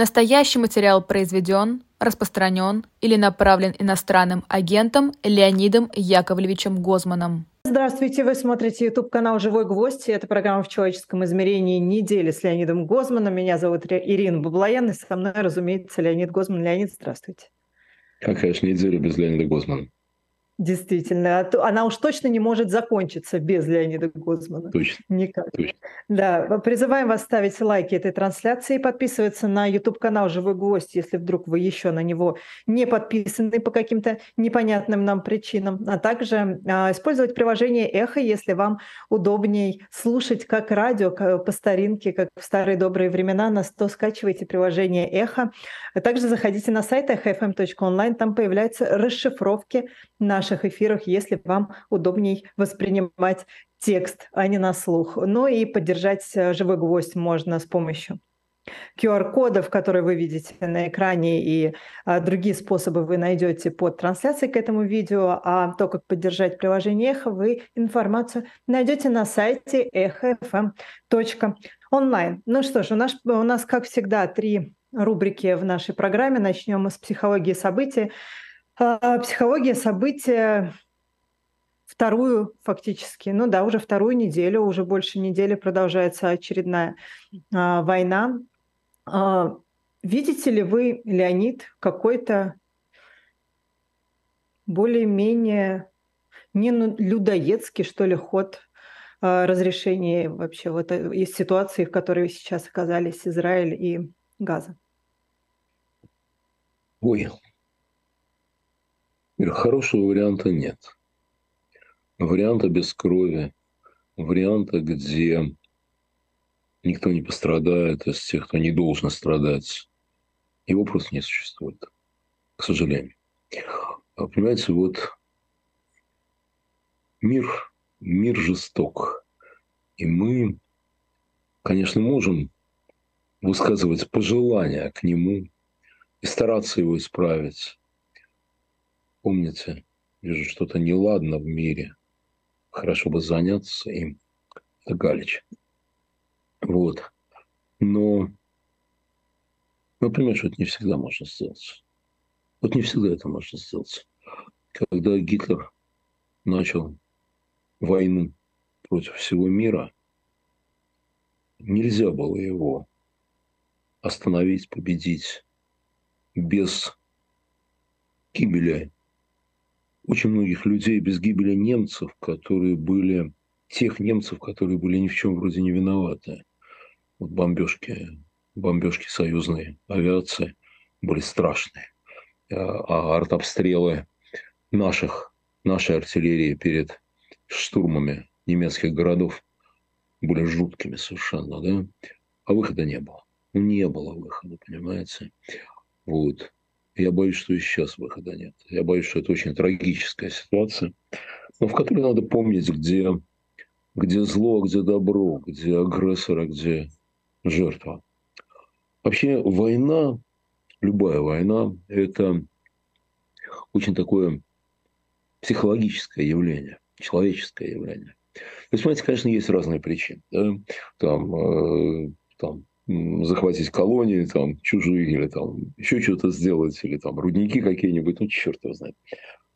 Настоящий материал произведен, распространен или направлен иностранным агентом Леонидом Яковлевичем Гозманом. Здравствуйте, вы смотрите YouTube-канал «Живой гвоздь». Это программа «В человеческом измерении. Недели» с Леонидом Гозманом. Меня зовут Ирина Баблоян, и со мной, разумеется, Леонид Гозман. Леонид, здравствуйте. Какая же неделя без Леонида Гозмана? Действительно. А она уж точно не может закончиться без Леонида Гозмана. Точно. Никак. Точно. Да. Призываем вас ставить лайки этой трансляции и подписываться на YouTube-канал «Живой гвоздь», если вдруг вы еще на него не подписаны по каким-то непонятным нам причинам. А также а, использовать приложение «Эхо», если вам удобней слушать как радио, как, по старинке, как в старые добрые времена, на то скачивайте приложение «Эхо». А также заходите на сайт echo.fm.online, там появляются расшифровки наших эфирах, если вам удобней воспринимать текст, а не на слух. Ну и поддержать э, живой гвоздь можно с помощью QR-кодов, которые вы видите на экране, и а, другие способы вы найдете под трансляцией к этому видео, а то, как поддержать приложение Эхо, вы информацию найдете на сайте echo.fm.online. Ну что ж, у нас, у нас, как всегда, три рубрики в нашей программе. Начнем с психологии событий. А, психология события вторую фактически, ну да, уже вторую неделю, уже больше недели продолжается очередная а, война. А, видите ли вы, Леонид, какой-то более-менее не людоедский, что ли, ход а, разрешения вообще вот э, из ситуации, в которой сейчас оказались Израиль и Газа? Ой, Хорошего варианта нет. Варианта без крови, варианта, где никто не пострадает из тех, кто не должен страдать, его просто не существует, к сожалению. А, понимаете, вот мир, мир жесток. И мы, конечно, можем высказывать пожелания к нему и стараться его исправить. Помните, вижу что-то неладно в мире. Хорошо бы заняться им. Это Галич. Вот. Но понимаем, что это не всегда можно сделать. Вот не всегда это можно сделать. Когда Гитлер начал войну против всего мира, нельзя было его остановить, победить без гибели очень многих людей без гибели немцев, которые были, тех немцев, которые были ни в чем вроде не виноваты. Вот бомбежки, бомбежки союзной авиации были страшные. А, а артобстрелы наших, нашей артиллерии перед штурмами немецких городов были жуткими совершенно, да? А выхода не было. Ну, не было выхода, понимаете? Вот. Я боюсь, что и сейчас выхода нет. Я боюсь, что это очень трагическая ситуация, но в которой надо помнить, где, где зло, где добро, где агрессор, а где жертва. Вообще война, любая война, это очень такое психологическое явление, человеческое явление. Есть, понимаете, конечно, есть разные причины. Да? Там, э, там захватить колонии там, чужие или там еще что-то сделать, или там рудники какие-нибудь, ну, черт его знает.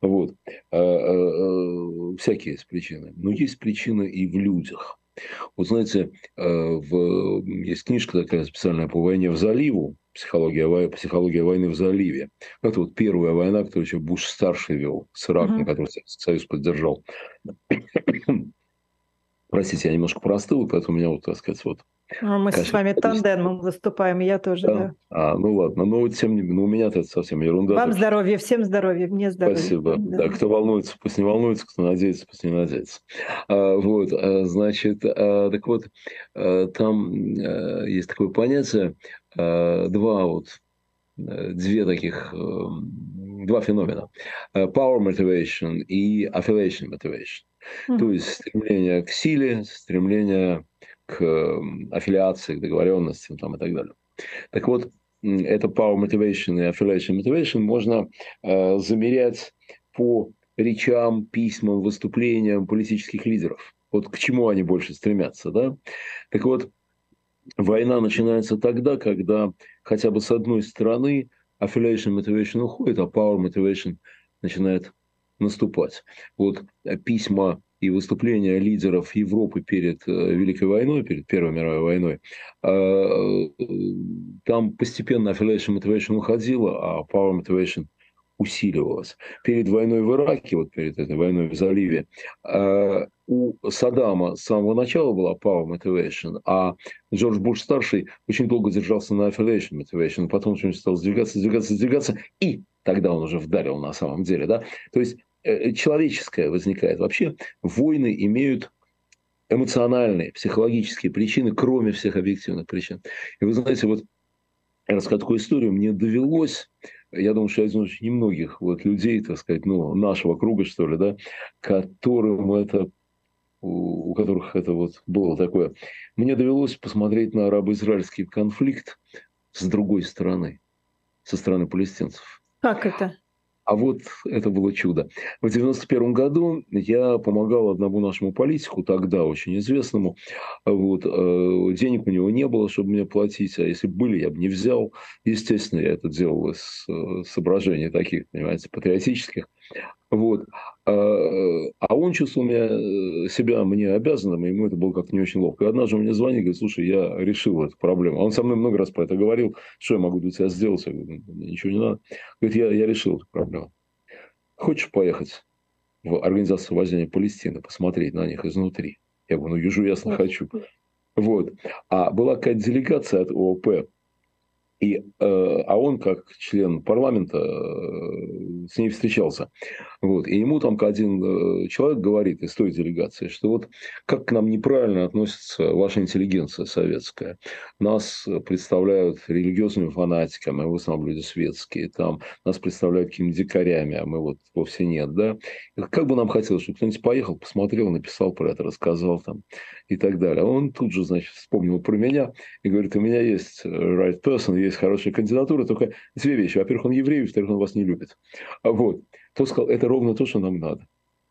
Вот. А, а, а, всякие есть причины. Но есть причины и в людях. Вот знаете, в... есть книжка такая специальная по войне в заливу, психология, психология войны в заливе. Это вот первая война, которую еще Буш старший вел с Ираком, uh-huh. который Союз поддержал. Простите, я немножко простыл, поэтому у меня вот, так сказать, вот мы Конечно, с вами тандемом выступаем, я тоже, да. да. А, ну ладно, ну тем не менее, ну, у меня это совсем ерунда. Вам здоровья, всем здоровья, мне здоровья. Спасибо. Да. да, кто волнуется, пусть не волнуется, кто надеется, пусть не надеется. А, вот, а, значит, а, так вот, а, там а, есть такое понятие, а, два вот, э, две таких, а, два феномена. Power motivation и affiliation motivation. Mm-hmm. То есть стремление к силе, стремление к аффилиации, к договоренностям там, и так далее. Так вот, это power motivation и affiliation motivation можно э, замерять по речам, письмам, выступлениям политических лидеров. Вот к чему они больше стремятся. Да? Так вот, война начинается тогда, когда хотя бы с одной стороны affiliation motivation уходит, а power motivation начинает наступать. Вот письма и выступления лидеров Европы перед э, Великой войной, перед Первой мировой войной, э, там постепенно affiliation motivation уходила, а power motivation усиливалась. Перед войной в Ираке, вот перед этой войной в заливе, э, у Саддама с самого начала была power motivation, а Джордж Буш-старший очень долго держался на affiliation motivation, потом что-нибудь стал сдвигаться, сдвигаться, сдвигаться, и тогда он уже вдарил на самом деле. Да? То есть человеческое возникает. Вообще войны имеют эмоциональные, психологические причины, кроме всех объективных причин. И вы знаете, вот я расскажу такую историю. Мне довелось я думаю, что я один из немногих вот людей, так сказать, ну, нашего круга, что ли, да, которым это у которых это вот было такое. Мне довелось посмотреть на арабо-израильский конфликт с другой стороны, со стороны палестинцев. Как это? А вот это было чудо. В 91 году я помогал одному нашему политику, тогда очень известному. Вот, э, денег у него не было, чтобы мне платить, а если были, я бы не взял. Естественно, я это делал из э, соображений таких, понимаете, патриотических. Вот. А, а он чувствовал меня, э, себя мне обязанным, и ему это было как-то не очень ловко. И однажды он мне звонит, говорит, слушай, я решил эту проблему. Он со мной много раз про это говорил, что я могу для тебя сделать. Я говорю, ничего не надо. Говорит, я, я решил эту проблему. Хочешь поехать в Организацию освобождения Палестины, посмотреть на них изнутри? Я говорю, ну, ежу ясно хочу. Вот. А была какая-то делегация от ООП, и, э, а он, как член парламента, э, с ней встречался. Вот. И ему там один э, человек говорит из той делегации, что вот как к нам неправильно относится ваша интеллигенция советская. Нас представляют религиозными фанатиками, а мы в основном люди светские. Там нас представляют какими-то дикарями, а мы вот вовсе нет. Да? Как бы нам хотелось, чтобы кто-нибудь поехал, посмотрел, написал про это, рассказал там и так далее. А он тут же, значит, вспомнил про меня и говорит, у меня есть right person, есть хорошая кандидатура, только две вещи. Во-первых, он еврей, во-вторых, он вас не любит. А вот. Тот сказал, это ровно то, что нам надо.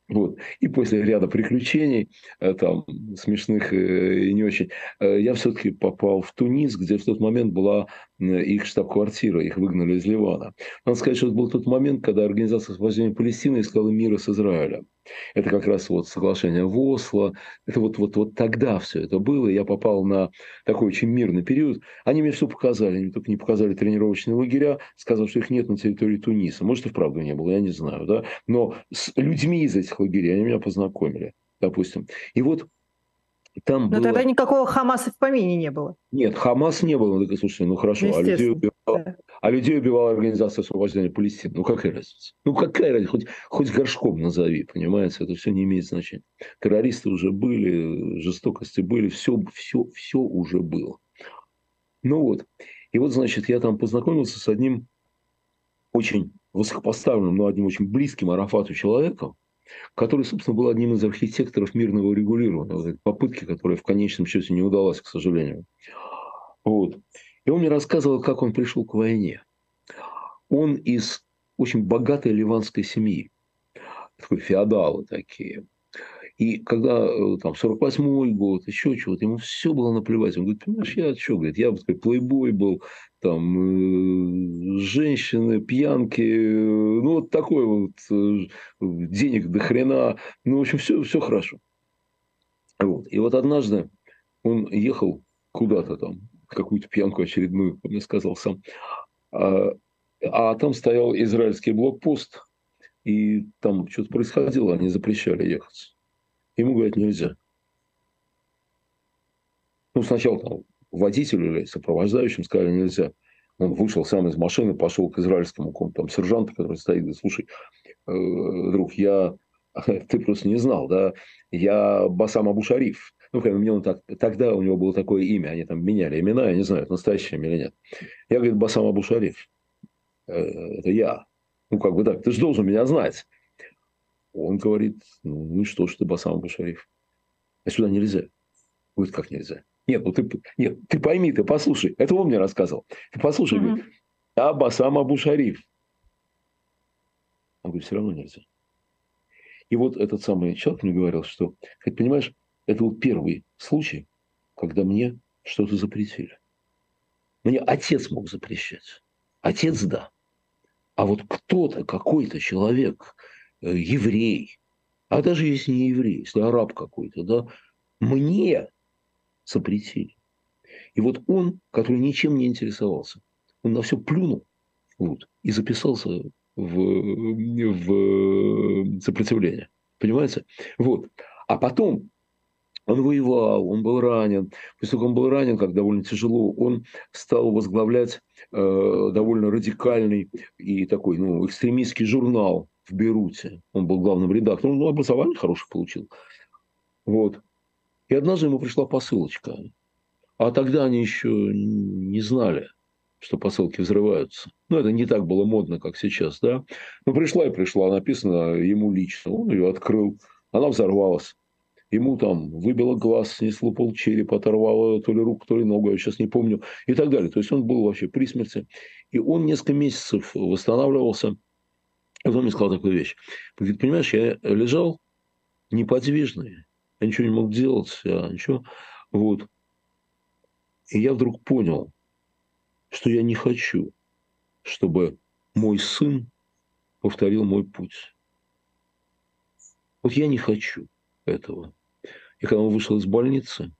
Вот. И после ряда приключений, э, там, смешных э, и не очень, э, я все-таки попал в Тунис, где в тот момент была их штаб-квартира, их выгнали из Ливана. Надо сказать, что был тот момент, когда Организация освобождения Палестины искала мира с Израилем. Это как раз вот соглашение в Осло. Это вот, вот, вот тогда все это было. Я попал на такой очень мирный период. Они мне все показали. Они только не показали тренировочные лагеря, сказав, что их нет на территории Туниса. Может, и вправду не было, я не знаю. Да? Но с людьми из этих лагерей они меня познакомили, допустим. И вот там Но было... тогда никакого Хамаса в помине не было. Нет, Хамас не было. Ну, слушай, ну хорошо, а людей, убивала, да. а людей убивала Организация освобождения Палестины. Ну какая разница? Ну какая разница? Хоть, хоть горшком назови, понимаете? Это все не имеет значения. Террористы уже были, жестокости были, все, все, все уже было. Ну вот. И вот, значит, я там познакомился с одним очень высокопоставленным, но одним очень близким Арафату человеком, который, собственно, был одним из архитекторов мирного регулирования, попытки, которая в конечном счете не удалась, к сожалению. Вот. И он мне рассказывал, как он пришел к войне. Он из очень богатой ливанской семьи, такой феодалы такие. И когда э, там 48-й год, еще чего-то, ему все было наплевать. Он говорит, понимаешь, я что, говорит, я вот такой плейбой был, там, э, женщины, пьянки, э, ну, вот такой вот, денег до хрена, ну, в общем, все, все хорошо. Вот. И вот однажды он ехал куда-то там, какую-то пьянку очередную, мне сказал сам, а, а там стоял израильский блокпост, и там что-то происходило, они запрещали ехать. Ему говорят, нельзя. Ну, сначала там водителю или сопровождающим сказали, нельзя. Он вышел сам из машины, пошел к израильскому какому-то там сержанту, который стоит, говорит, слушай, э, друг, я, ты просто не знал, да, я Басам Абу Шариф. Ну, как мне он так, тогда у него было такое имя, они там меняли имена, я не знаю, настоящее или нет. Я, говорит, Басам Абу Шариф. Э, это я. Ну, как бы так, ты же должен меня знать. Он говорит, ну, ну и что, что ты Басам Башариф? А сюда нельзя. Говорит, как нельзя? Нет, ну ты, нет, ты пойми, ты послушай. Это он мне рассказывал. Ты послушай, mm-hmm. говорит, я Басам Абу Шариф. Он говорит, все равно нельзя. И вот этот самый человек мне говорил, что, как понимаешь, это был первый случай, когда мне что-то запретили. Мне отец мог запрещать. Отец – да. А вот кто-то, какой-то человек, э, еврей, а даже если не еврей, если араб какой-то, да, мне запретили. И вот он, который ничем не интересовался, он на все плюнул вот, и записался в, в сопротивление. Понимаете? Вот. А потом он воевал, он был ранен. Как он был ранен, как довольно тяжело, он стал возглавлять э, довольно радикальный и такой ну, экстремистский журнал в Беруте. Он был главным редактором. Ну, образование хорошее получил. Вот. И однажды ему пришла посылочка. А тогда они еще не знали, что посылки взрываются. Ну, это не так было модно, как сейчас, да. Но пришла и пришла, написано ему лично. Он ее открыл. Она взорвалась. Ему там выбило глаз, снесло пол черепа, оторвало то ли руку, то ли ногу, я сейчас не помню, и так далее. То есть он был вообще при смерти. И он несколько месяцев восстанавливался. И потом мне сказал такую вещь. Говорит, понимаешь, я лежал неподвижный, я ничего не мог делать, я ничего. Вот. И я вдруг понял, что я не хочу, чтобы мой сын повторил мой путь. Вот я не хочу этого. И когда он вышел из больницы,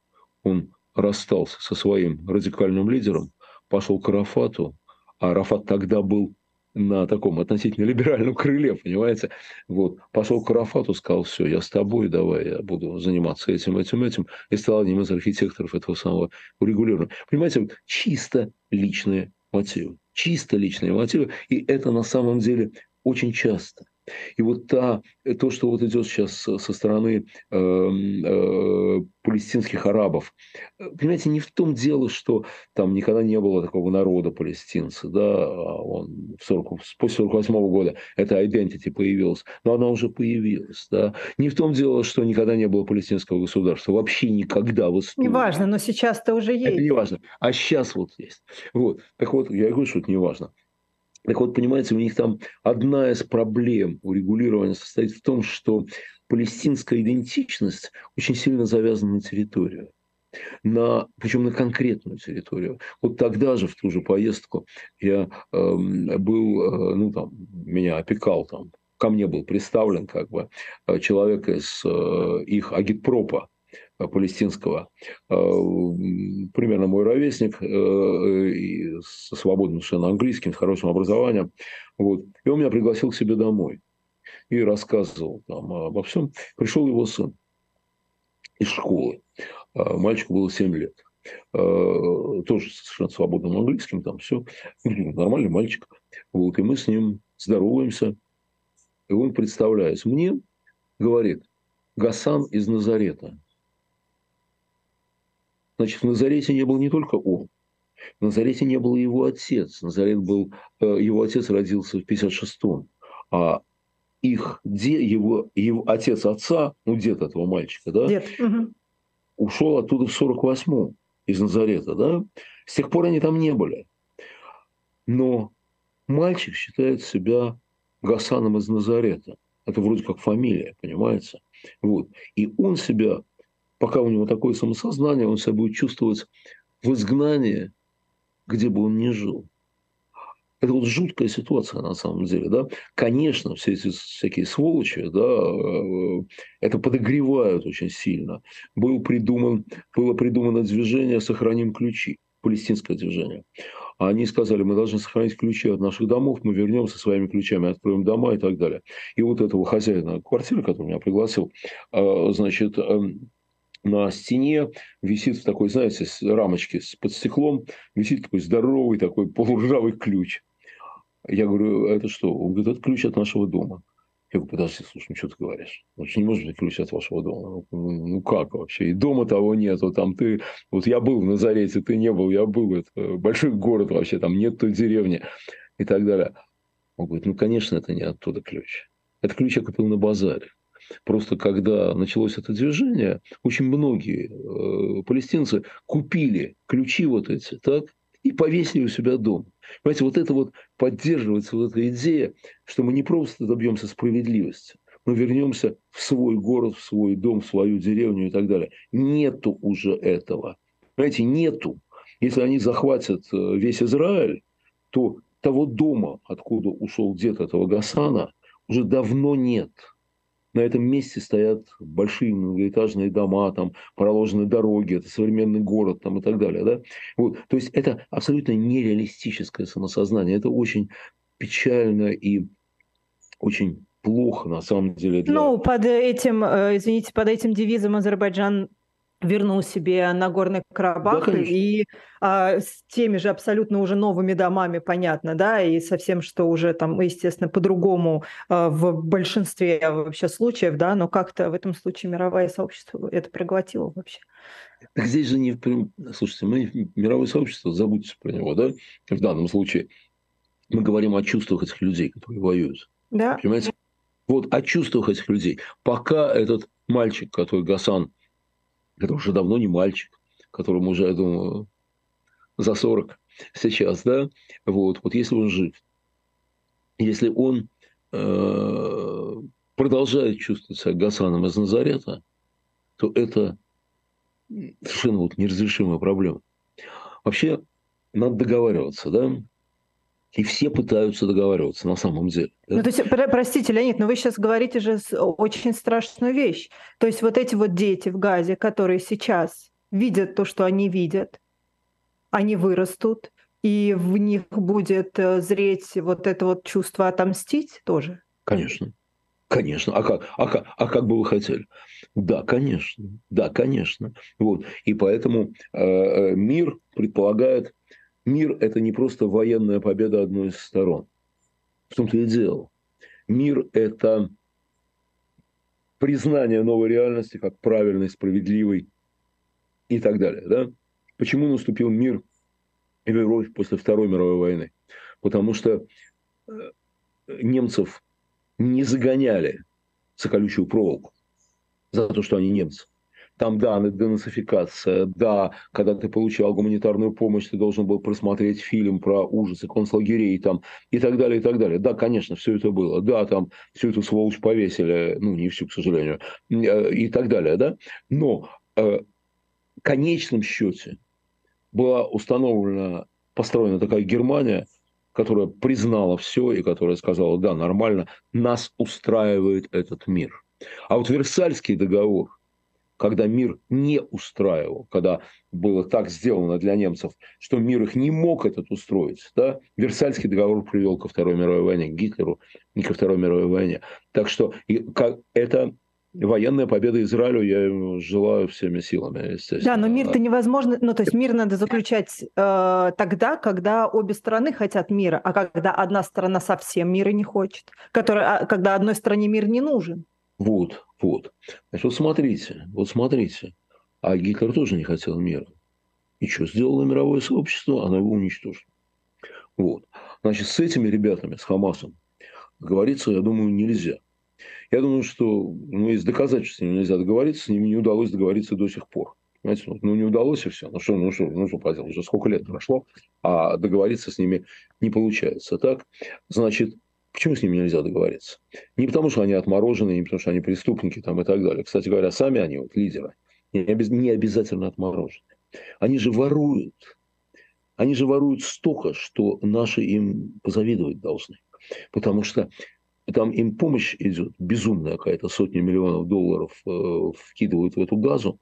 он расстался со своим радикальным лидером, пошел к Арафату, а Арафат тогда был на таком относительно либеральном крыле, понимаете? Вот. Пошел к сказал, все, я с тобой, давай, я буду заниматься этим, этим, этим. И стал одним из архитекторов этого самого урегулирования. Понимаете, чисто личные мотивы. Чисто личные мотивы. И это на самом деле очень часто. И вот та, то, что вот идет сейчас со стороны э, э, палестинских арабов, понимаете, не в том дело, что там никогда не было такого народа палестинца, да, а он в 40, после 48 года эта identity появилась, но она уже появилась, да. Не в том дело, что никогда не было палестинского государства, вообще никогда в истории. Неважно, но сейчас-то уже есть. Это не важно, а сейчас вот есть. Вот, так вот, я говорю, что это не важно. Так вот, понимаете, у них там одна из проблем урегулирования состоит в том, что палестинская идентичность очень сильно завязана на территорию. На, причем на конкретную территорию. Вот тогда же, в ту же поездку, я э, был, э, ну там, меня опекал там, ко мне был представлен как бы э, человек из э, их агитпропа, палестинского, э, примерно мой ровесник, э, со свободным совершенно английским, с хорошим образованием. Вот. И он меня пригласил к себе домой и рассказывал там обо всем. Пришел его сын из школы. Мальчику было 7 лет. Тоже совершенно свободным английским, там все. Нормальный мальчик. Вот. И мы с ним здороваемся. И он представляется мне, говорит, Гасан из Назарета. Значит, в Назарете не был не только он. В Назарете не был его отец. Назарет был, э, его отец родился в 56-м. А их де, его, его отец отца, ну, дед этого мальчика, да, дед. Угу. ушел оттуда в 48-м из Назарета, да. С тех пор они там не были. Но мальчик считает себя Гасаном из Назарета. Это вроде как фамилия, понимаете? Вот. И он себя пока у него такое самосознание, он себя будет чувствовать в изгнании, где бы он ни жил. Это вот жуткая ситуация на самом деле, да. Конечно, все эти всякие сволочи, да, э, это подогревают очень сильно. Был придуман, было придумано движение «Сохраним ключи», палестинское движение. Они сказали, мы должны сохранить ключи от наших домов, мы вернемся своими ключами, откроем дома и так далее. И вот этого хозяина квартиры, который меня пригласил, э, значит, эм, на стене висит в такой, знаете, рамочке под стеклом, висит такой здоровый такой полуржавый ключ. Я говорю, это что? Он говорит, это ключ от нашего дома. Я говорю, подожди, слушай, ну что ты говоришь? Ну, не может быть ключ от вашего дома. Ну, как вообще? И дома того нету. Там ты... Вот я был в Назарете, ты не был, я был. Это большой город вообще, там нет той деревни и так далее. Он говорит, ну, конечно, это не оттуда ключ. Это ключ я купил на базаре. Просто когда началось это движение, очень многие э, палестинцы купили ключи вот эти, так, и повесили у себя дома. Понимаете, вот это вот поддерживается вот эта идея, что мы не просто добьемся справедливости, мы вернемся в свой город, в свой дом, в свою деревню и так далее. Нету уже этого. Понимаете, нету. Если они захватят э, весь Израиль, то того дома, откуда ушел дед этого Гасана, уже давно нет. На этом месте стоят большие многоэтажные дома, там проложены дороги, это современный город там, и так далее. Да? Вот. То есть это абсолютно нереалистическое самосознание. Это очень печально и очень плохо на самом деле. Для... Ну, под этим, э, извините, под этим девизом Азербайджан вернул себе Нагорный Карабах да, и а, с теми же абсолютно уже новыми домами, понятно, да, и со всем, что уже там, естественно, по-другому а, в большинстве вообще случаев, да, но как-то в этом случае мировое сообщество это проглотило вообще. Так здесь же не... Слушайте, мы мировое сообщество, забудьте про него, да, в данном случае. Мы говорим о чувствах этих людей, которые воюют. Да. Понимаете? Вот о чувствах этих людей. Пока этот мальчик, который Гасан который уже давно не мальчик, которому уже, я думаю, за 40 сейчас, да, вот, вот если он жив, если он э, продолжает чувствовать себя Гасаном из Назарета, то это совершенно вот неразрешимая проблема. Вообще, надо договариваться, да? И все пытаются договариваться на самом деле. Ну, то есть, про- простите, Леонид, но вы сейчас говорите же очень страшную вещь. То есть вот эти вот дети в Газе, которые сейчас видят то, что они видят, они вырастут, и в них будет э, зреть вот это вот чувство отомстить тоже? Конечно. Конечно. А как, а, как, а как бы вы хотели? Да, конечно. Да, конечно. Вот. И поэтому э, э мир предполагает Мир – это не просто военная победа одной из сторон. В том-то и дело. Мир – это признание новой реальности как правильной, справедливой и так далее. Да? Почему наступил мир в Европе после Второй мировой войны? Потому что э, немцев не загоняли за колючую проволоку за то, что они немцы. Там, да, денацификация, да, когда ты получал гуманитарную помощь, ты должен был просмотреть фильм про ужасы концлагерей там, и так далее, и так далее. Да, конечно, все это было. Да, там всю эту сволочь повесили, ну, не всю, к сожалению, э, и так далее, да. Но э, в конечном счете была установлена, построена такая Германия, которая признала все и которая сказала, да, нормально, нас устраивает этот мир. А вот Версальский договор – когда мир не устраивал, когда было так сделано для немцев, что мир их не мог этот устроить. Да? Версальский договор привел ко Второй мировой войне, к Гитлеру и ко Второй мировой войне. Так что и, как, это военная победа Израилю я желаю всеми силами, естественно. Да, но мир-то невозможно, ну то есть мир надо заключать э, тогда, когда обе стороны хотят мира, а когда одна сторона совсем мира не хочет, которая, а, когда одной стороне мир не нужен. Вот, вот. Значит, вот смотрите, вот смотрите. А Гитлер тоже не хотел мира. И что сделало мировое сообщество? Оно его уничтожило. Вот. Значит, с этими ребятами, с Хамасом, говориться, я думаю, нельзя. Я думаю, что ну, есть доказательства, с ними нельзя договориться, с ними не удалось договориться до сих пор. Понимаете, ну, ну не удалось и все. Ну что, ну что, ну что поделать, уже сколько лет прошло, а договориться с ними не получается. Так, значит, Почему с ними нельзя договориться? Не потому, что они отморожены, не потому, что они преступники там, и так далее. Кстати говоря, сами они, вот, лидеры, не, обязательно отморожены. Они же воруют. Они же воруют столько, что наши им позавидовать должны. Потому что там им помощь идет, безумная какая-то, сотни миллионов долларов э, вкидывают в эту газу.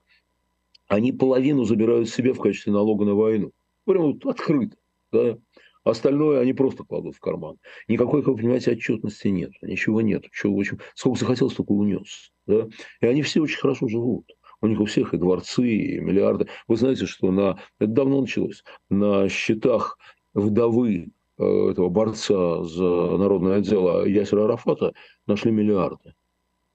Они половину забирают себе в качестве налога на войну. Прямо вот открыто. Да? Остальное они просто кладут в карман. Никакой, как вы понимаете, отчетности нет. Ничего нет. Чего, в общем, сколько захотел, столько унес. Да? И они все очень хорошо живут. У них у всех и дворцы, и миллиарды. Вы знаете, что на... Это давно началось. На счетах вдовы э, этого борца за народное дело Ясера Арафата нашли миллиарды.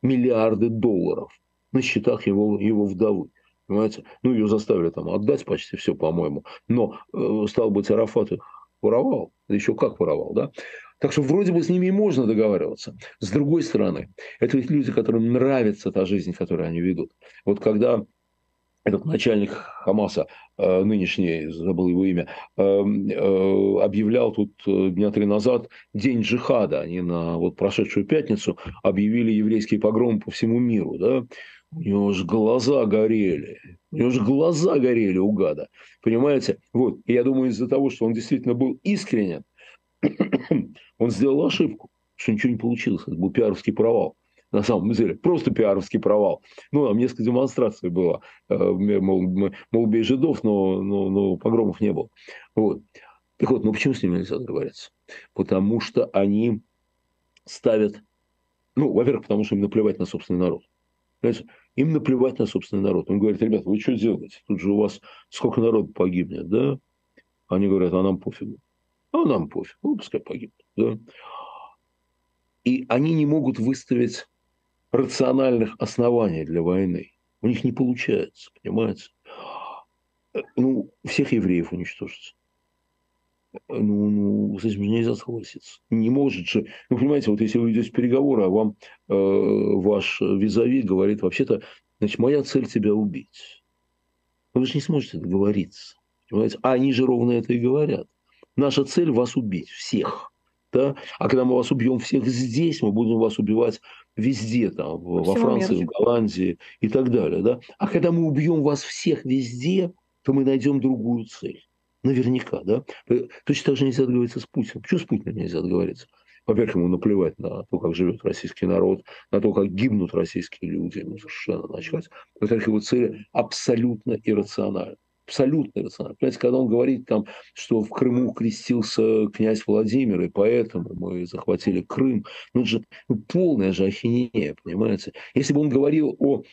Миллиарды долларов на счетах его, его вдовы. Понимаете? Ну, ее заставили там отдать почти все, по-моему. Но, э, стал быть, Арафат их воровал, еще как воровал, да. Так что вроде бы с ними и можно договариваться. С другой стороны, это ведь люди, которым нравится та жизнь, которую они ведут. Вот когда этот начальник Хамаса, э, нынешний, забыл его имя, э, э, объявлял тут дня три назад день джихада. Они на вот прошедшую пятницу объявили еврейский погром по всему миру. Да? У него же глаза горели. У него же глаза горели у гада. Понимаете? Вот. И я думаю, из-за того, что он действительно был искренен, он сделал ошибку, что ничего не получилось. Это был пиаровский провал. На самом деле, просто пиаровский провал. Ну, там несколько демонстраций было. Э, мол, мол бей жидов, но, но, но погромов не было. Вот. Так вот, ну почему с ними нельзя договориться? Потому что они ставят... Ну, во-первых, потому что им наплевать на собственный народ. Понимаете? Им наплевать на собственный народ. Он говорит, ребята, вы что делаете? Тут же у вас сколько народу погибнет, да? Они говорят, а нам пофигу. А нам пофиг, ну, пускай погибнет, да? И они не могут выставить рациональных оснований для войны. У них не получается, понимаете? Ну, всех евреев уничтожить. Ну, ну, с этим же нельзя согласиться. Не может же. Ну, понимаете, вот если вы идете в переговоры, а вам э, ваш визави говорит, вообще-то, значит, моя цель тебя убить. Но вы же не сможете договориться. Понимаете? А они же ровно это и говорят. Наша цель вас убить, всех. Да? А когда мы вас убьем всех здесь, мы будем вас убивать везде, там, во Франции, мира. в Голландии и так далее. Да? А когда мы убьем вас всех везде, то мы найдем другую цель. Наверняка, да? Точно так же нельзя договориться с Путиным. Почему с Путиным нельзя договориться? Во-первых, ему наплевать на то, как живет российский народ, на то, как гибнут российские люди, ему совершенно начать. Во-вторых, его цели абсолютно иррациональны. Абсолютно иррациональны. Понимаете, когда он говорит, там, что в Крыму крестился князь Владимир, и поэтому мы захватили Крым, ну это же ну, полная же ахинея, понимаете? Если бы он говорил о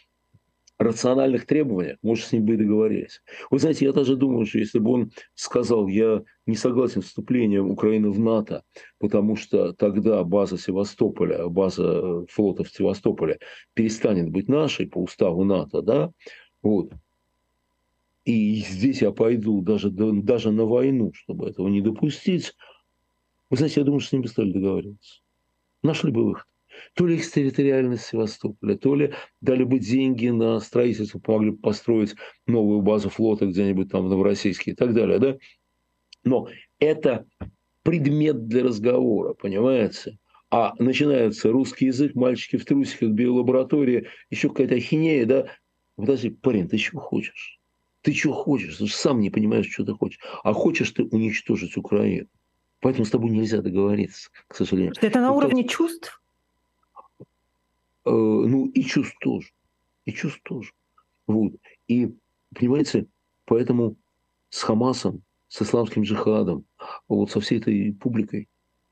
рациональных требованиях, может, с ним бы и договорились. Вы знаете, я даже думаю, что если бы он сказал, я не согласен с вступлением Украины в НАТО, потому что тогда база Севастополя, база флота в Севастополе перестанет быть нашей по уставу НАТО, да, вот, и здесь я пойду даже, даже на войну, чтобы этого не допустить, вы знаете, я думаю, что с ним бы стали договариваться. Нашли бы выход то ли экстерриториальность Севастополя, то ли дали бы деньги на строительство, помогли бы построить новую базу флота где-нибудь там в Новороссийске и так далее, да? Но это предмет для разговора, понимаете? А начинается русский язык, мальчики в трусиках, биолаборатория, еще какая-то ахинея, да? Подожди, парень, ты чего хочешь? Ты чего хочешь? Ты же сам не понимаешь, что ты хочешь. А хочешь ты уничтожить Украину. Поэтому с тобой нельзя договориться, к сожалению. Это на уровне чувств? Э, ну и чувств тоже. И чувств тоже. Вот. И, понимаете, поэтому с Хамасом, с исламским джихадом, вот со всей этой публикой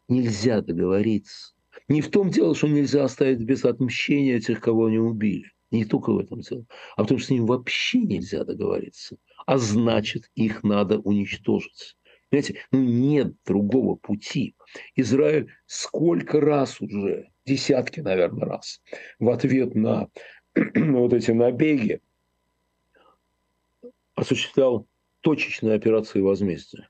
нельзя договориться. Не в том дело, что нельзя оставить без отмщения тех, кого они убили. Не только в этом дело. А в том, что с ним вообще нельзя договориться. А значит, их надо уничтожить. Понимаете, ну нет другого пути. Израиль сколько раз уже десятки, наверное, раз в ответ на вот эти набеги осуществлял точечные операции возмездия.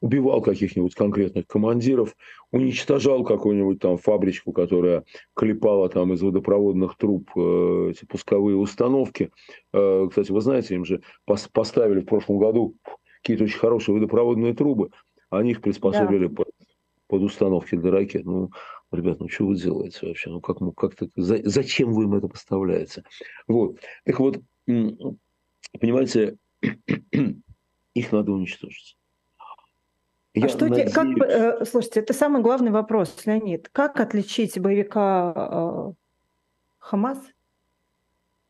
Убивал каких-нибудь конкретных командиров, уничтожал какую-нибудь там фабричку, которая клепала там из водопроводных труб э, эти пусковые установки. Э, кстати, вы знаете, им же пос- поставили в прошлом году какие-то очень хорошие водопроводные трубы, они их приспособили да. под, под установки для ракет. Ну, ребят, ну что вы делаете вообще? Ну как, ну, как за, зачем вы им это поставляете? Вот. Так вот, понимаете, их надо уничтожить. А Я что, надеюсь... как, э, слушайте, это самый главный вопрос, Леонид. Как отличить боевика э, Хамас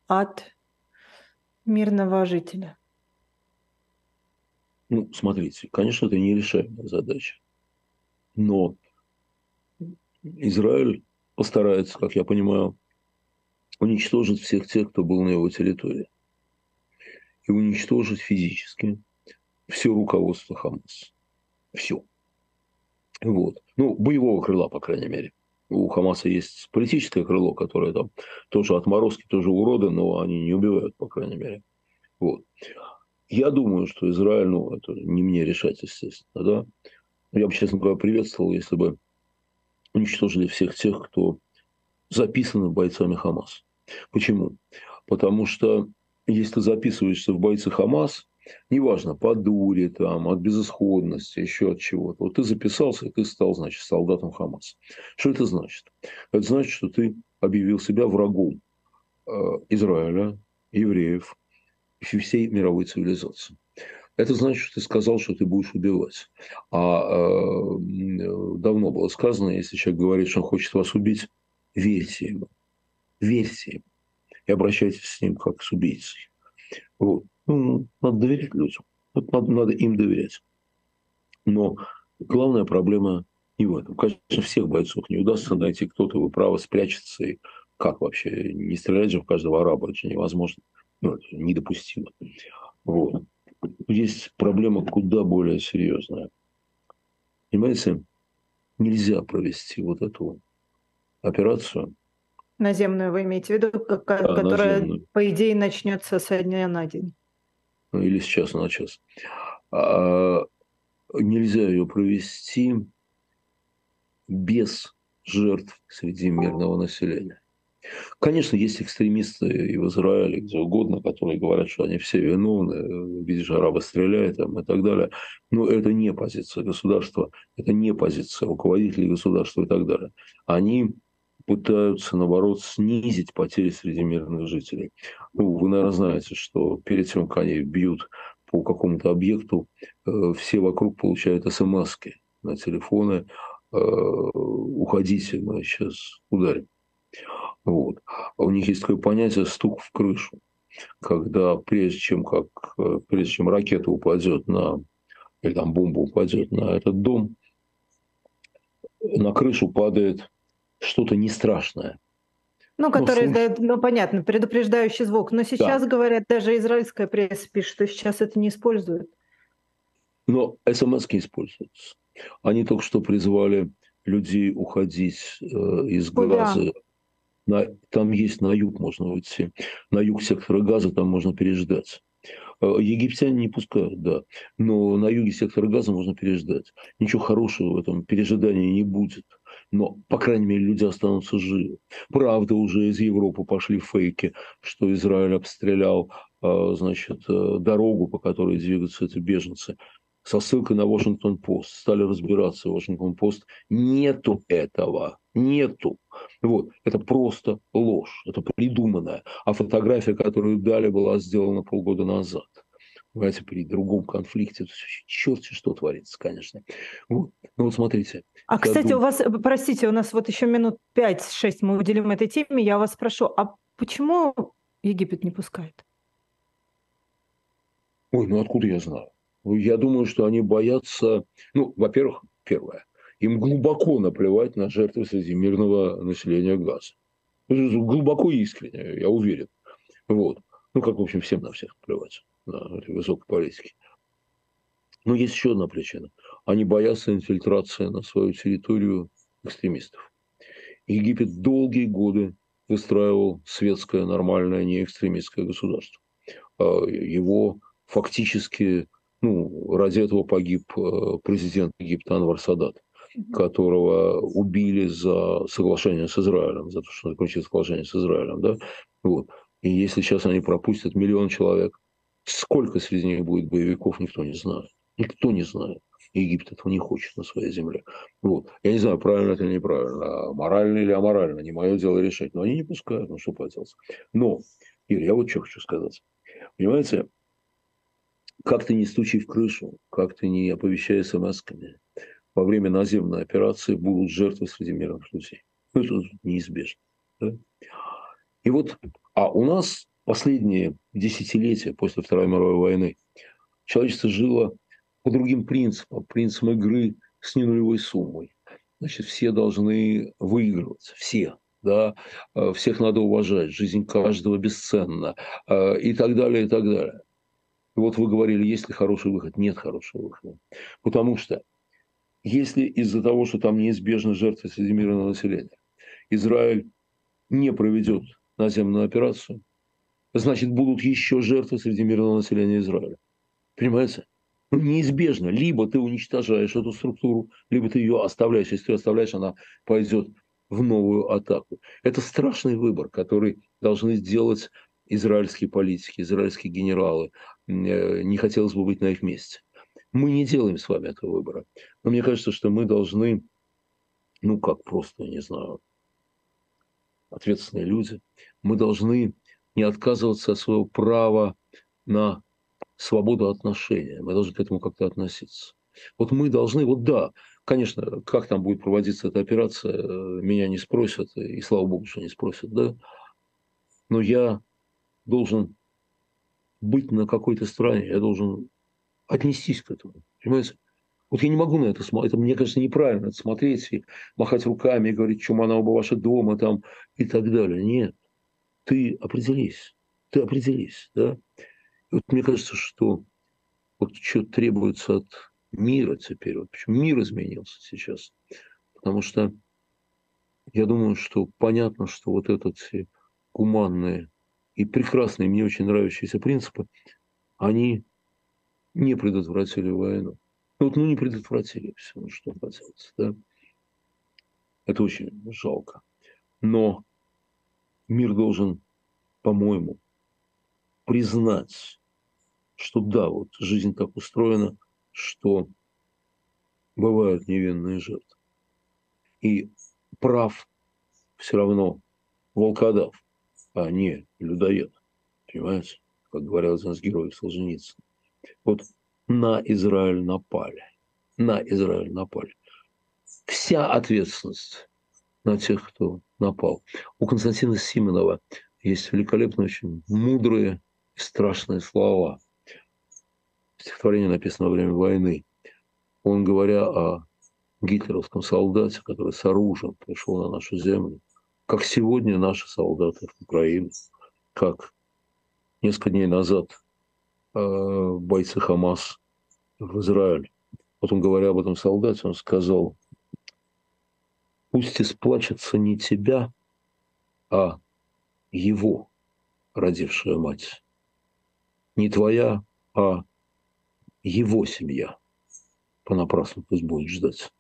от мирного жителя? Ну, смотрите, конечно, это нерешаемая задача. Но Израиль постарается, как я понимаю, уничтожить всех тех, кто был на его территории. И уничтожить физически все руководство Хамас. Все. Вот. Ну, боевого крыла, по крайней мере. У Хамаса есть политическое крыло, которое там тоже отморозки, тоже уроды, но они не убивают, по крайней мере. Вот. Я думаю, что Израиль, ну, это не мне решать, естественно, да. Я бы, честно говоря, приветствовал, если бы уничтожили всех тех, кто записаны бойцами Хамас. Почему? Потому что если ты записываешься в бойцы Хамас, неважно, по дуре, там, от безысходности, еще от чего-то, вот ты записался, и ты стал, значит, солдатом Хамас. Что это значит? Это значит, что ты объявил себя врагом Израиля, евреев и всей мировой цивилизации. Это значит, что ты сказал, что ты будешь убивать. А э, давно было сказано, если человек говорит, что он хочет вас убить, верьте ему. Верьте ему. И обращайтесь с ним как с убийцей. Вот. Ну, надо доверять людям. Вот надо, надо им доверять. Но главная проблема не в этом. Конечно, всех бойцов не удастся найти. Кто-то, вы правы, спрячется. И как вообще? Не стрелять же в каждого араба. Это невозможно. Ну, это недопустимо. Вот. Есть проблема куда более серьезная. Понимаете, нельзя провести вот эту операцию. Наземную вы имеете в виду, да, которая, наземную. по идее, начнется со дня на день. Ну, или с часа на час. А, нельзя ее провести без жертв среди мирного населения. Конечно, есть экстремисты и в Израиле, где угодно, которые говорят, что они все виновны, видишь, арабы стреляют там, и так далее. Но это не позиция государства, это не позиция руководителей государства и так далее. Они пытаются, наоборот, снизить потери среди мирных жителей. Ну, вы, наверное, знаете, что перед тем, как они бьют по какому-то объекту, э, все вокруг получают смс на телефоны, э, уходите, мы сейчас ударим. Вот. А у них есть такое понятие «стук в крышу», когда прежде чем, как, э, прежде чем ракета упадет на, или там бомба упадет на этот дом, на крышу падает что-то не страшное. Ну, который ну, издает, ну, понятно, предупреждающий звук. Но сейчас, да. говорят, даже израильская пресса пишет, что сейчас это не используют. Но смс используются. Они только что призвали людей уходить э, из газа на, там есть на юг можно уйти. На юг сектора газа там можно переждать. Э, египтяне не пускают, да. Но на юге сектора газа можно переждать. Ничего хорошего в этом пережидании не будет. Но, по крайней мере, люди останутся живы. Правда, уже из Европы пошли фейки, что Израиль обстрелял э, значит, э, дорогу, по которой двигаются эти беженцы со ссылкой на Вашингтон-Пост. Стали разбираться Вашингтон-Пост. Нету этого. Нету. Вот. Это просто ложь. Это придуманная. А фотография, которую дали, была сделана полгода назад. Понимаете, при другом конфликте. Это черти что творится, конечно. Вот. Ну вот смотрите. А, кстати, думаю... у вас, простите, у нас вот еще минут 5-6 мы уделим этой теме. Я вас спрошу, а почему Египет не пускает? Ой, ну откуда я знаю? Я думаю, что они боятся, ну, во-первых, первое, им глубоко наплевать на жертвы среди мирного населения Газа. Глубоко и искренне, я уверен. Вот. Ну, как, в общем, всем на всех плевать, на этой высокой политике. Но есть еще одна причина. Они боятся инфильтрации на свою территорию экстремистов. Египет долгие годы выстраивал светское, нормальное, неэкстремистское государство. А его фактически ну, ради этого погиб э, президент Египта Анвар Садат, которого убили за соглашение с Израилем, за то, что он заключил соглашение с Израилем. Да? Вот. И если сейчас они пропустят миллион человек, сколько среди них будет боевиков, никто не знает. Никто не знает. Египет этого не хочет на своей земле. Вот. Я не знаю, правильно это или неправильно, морально или аморально, не мое дело решать. Но они не пускают, ну что поделать. Но, Ир, я вот что хочу сказать. Понимаете, как ты не стучи в крышу, как ты не оповещай смс-ками, во время наземной операции будут жертвы среди мирных людей. Ну, это неизбежно. Да? И вот, а у нас последние десятилетия после Второй мировой войны человечество жило по другим принципам, принципам игры с ненулевой суммой. Значит, все должны выигрывать, все, да, э, всех надо уважать, жизнь каждого бесценна э, и так далее, и так далее. Вот вы говорили, есть ли хороший выход? Нет хорошего выхода. Потому что если из-за того, что там неизбежно жертвы среди мирного населения, Израиль не проведет наземную операцию, значит, будут еще жертвы среди мирного населения Израиля. Понимаете? Ну, неизбежно. Либо ты уничтожаешь эту структуру, либо ты ее оставляешь. Если ты оставляешь, она пойдет в новую атаку. Это страшный выбор, который должны сделать израильские политики, израильские генералы. Э, не хотелось бы быть на их месте. Мы не делаем с вами этого выбора. Но мне кажется, что мы должны, ну как просто, не знаю, ответственные люди, мы должны не отказываться от своего права на свободу отношения. Мы должны к этому как-то относиться. Вот мы должны, вот да, конечно, как там будет проводиться эта операция, меня не спросят, и слава богу, что не спросят, да, но я должен быть на какой-то стороне, я должен отнестись к этому, понимаете? Вот я не могу на это смотреть, это, мне кажется, неправильно это смотреть и махать руками и говорить, чем она оба ваша дома там и так далее. Нет, ты определись, ты определись, да. И вот мне кажется, что вот что требуется от мира теперь, вот почему мир изменился сейчас, потому что я думаю, что понятно, что вот этот гуманные и прекрасные, мне очень нравящиеся принципы, они не предотвратили войну. Ну, вот, ну, не предотвратили все, ну, что поделать, да. Это очень жалко. Но мир должен, по-моему, признать, что да, вот жизнь так устроена, что бывают невинные жертвы. И прав все равно волкодав, а не людоед. Понимаете? Как говорил один из героев Солженицына. Вот на Израиль напали. На Израиль напали. Вся ответственность на тех, кто напал. У Константина Симонова есть великолепно очень мудрые и страшные слова. Стихотворение написано во время войны. Он, говоря о гитлеровском солдате, который с оружием пришел на нашу землю, как сегодня наши солдаты в Украине, как несколько дней назад Э, бойцы Хамас в Израиль. Потом, говоря об этом солдате, он сказал, пусть исплачется не тебя, а его родившая мать. Не твоя, а его семья. Понапрасну пусть будет ждать.